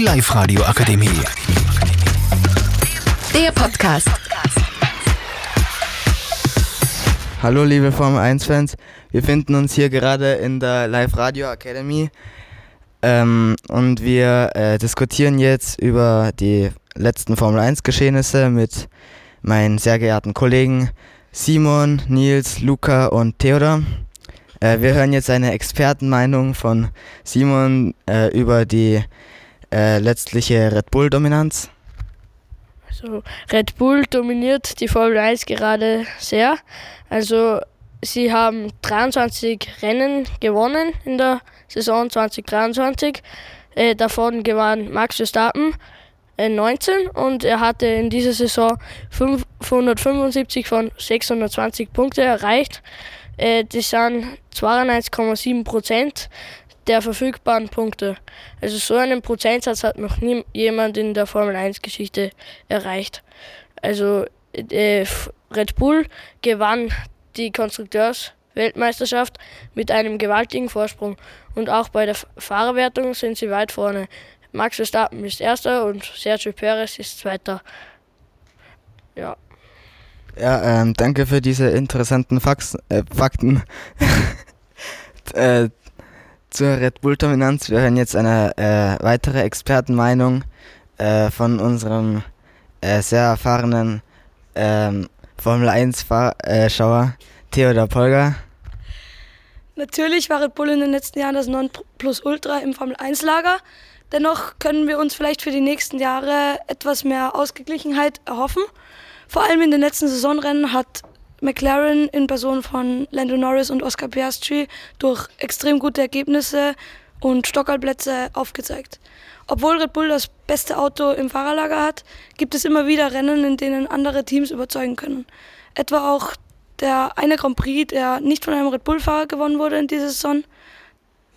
Die Live-Radio Akademie. Der Podcast. Hallo liebe Formel 1 Fans, wir finden uns hier gerade in der Live Radio Academy ähm, und wir äh, diskutieren jetzt über die letzten Formel 1 Geschehnisse mit meinen sehr geehrten Kollegen Simon, Nils, Luca und Theodor. Äh, wir hören jetzt eine Expertenmeinung von Simon äh, über die äh, letztliche Red Bull Dominanz. Also Red Bull dominiert die Formel 1 gerade sehr. Also sie haben 23 Rennen gewonnen in der Saison 2023. Äh, davon gewann Max Verstappen äh, 19 und er hatte in dieser Saison 575 von 620 Punkte erreicht. Äh, das sind 92,7 Prozent der verfügbaren Punkte. Also so einen Prozentsatz hat noch nie jemand in der Formel 1 Geschichte erreicht. Also äh, Red Bull gewann die Konstrukteursweltmeisterschaft mit einem gewaltigen Vorsprung und auch bei der Fahrerwertung sind sie weit vorne. Max Verstappen ist erster und Sergio Perez ist zweiter. Ja. Ja, ähm, danke für diese interessanten Fax äh, Fakten. äh, zur Red Bull Dominanz. Wir hören jetzt eine äh, weitere Expertenmeinung äh, von unserem äh, sehr erfahrenen ähm, Formel 1 äh, Theodor Polger. Natürlich war Red Bull in den letzten Jahren das Nonplusultra im Formel 1 Lager. Dennoch können wir uns vielleicht für die nächsten Jahre etwas mehr Ausgeglichenheit erhoffen. Vor allem in den letzten Saisonrennen hat McLaren in Person von Lando Norris und Oscar Piastri durch extrem gute Ergebnisse und Stockerplätze aufgezeigt. Obwohl Red Bull das beste Auto im Fahrerlager hat, gibt es immer wieder Rennen, in denen andere Teams überzeugen können. Etwa auch der eine Grand Prix, der nicht von einem Red Bull-Fahrer gewonnen wurde in dieser Saison.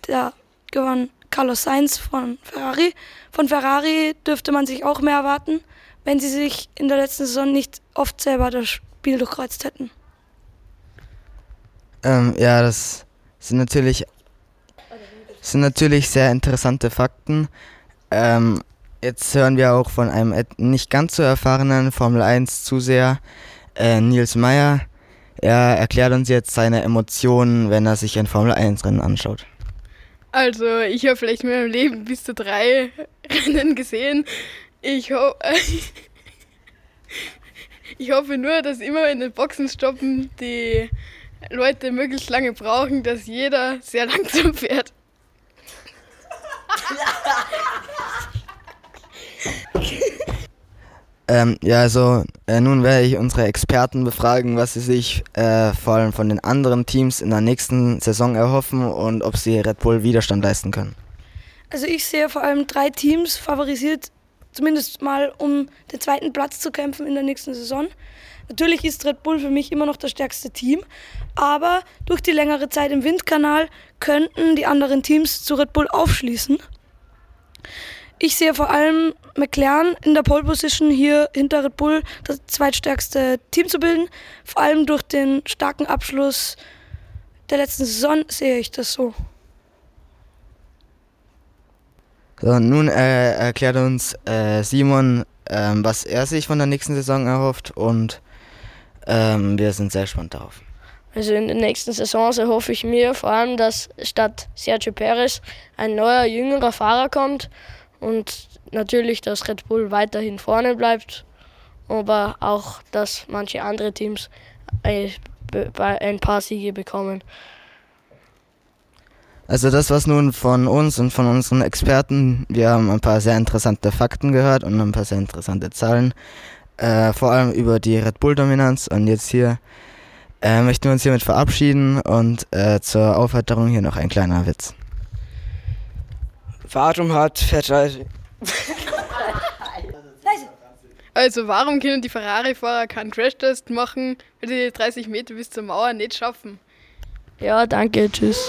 Der gewann Carlos Sainz von Ferrari. Von Ferrari dürfte man sich auch mehr erwarten, wenn sie sich in der letzten Saison nicht oft selber das Spiel durchkreuzt hätten. Ähm, ja, das sind natürlich, sind natürlich sehr interessante Fakten. Ähm, jetzt hören wir auch von einem nicht ganz so erfahrenen Formel 1 Zuseher, äh, Nils Meyer. Er erklärt uns jetzt seine Emotionen, wenn er sich ein Formel 1 Rennen anschaut. Also, ich habe vielleicht in meinem Leben bis zu drei Rennen gesehen. Ich hoffe. Ich hoffe nur, dass immer in den Boxenstoppen die Leute möglichst lange brauchen, dass jeder sehr langsam fährt. Ähm, ja, also äh, nun werde ich unsere Experten befragen, was sie sich äh, vor allem von den anderen Teams in der nächsten Saison erhoffen und ob sie Red Bull Widerstand leisten können. Also ich sehe vor allem drei Teams favorisiert zumindest mal um den zweiten Platz zu kämpfen in der nächsten Saison. Natürlich ist Red Bull für mich immer noch das stärkste Team, aber durch die längere Zeit im Windkanal könnten die anderen Teams zu Red Bull aufschließen. Ich sehe vor allem McLaren in der Pole Position hier hinter Red Bull das zweitstärkste Team zu bilden. Vor allem durch den starken Abschluss der letzten Saison sehe ich das so. So, nun äh, erklärt uns äh, Simon, ähm, was er sich von der nächsten Saison erhofft und ähm, wir sind sehr gespannt darauf. Also in den nächsten Saisons erhoffe ich mir vor allem, dass statt Sergio Perez ein neuer, jüngerer Fahrer kommt und natürlich, dass Red Bull weiterhin vorne bleibt, aber auch, dass manche andere Teams ein paar Siege bekommen. Also das was nun von uns und von unseren Experten. Wir haben ein paar sehr interessante Fakten gehört und ein paar sehr interessante Zahlen. Äh, vor allem über die Red Bull-Dominanz. Und jetzt hier äh, möchten wir uns hiermit verabschieden und äh, zur Aufheiterung hier noch ein kleiner Witz. Warum hat Ferrari... Also warum können die Ferrari-Fahrer keinen Crashtest machen, weil sie die 30 Meter bis zur Mauer nicht schaffen? Ja, danke, tschüss.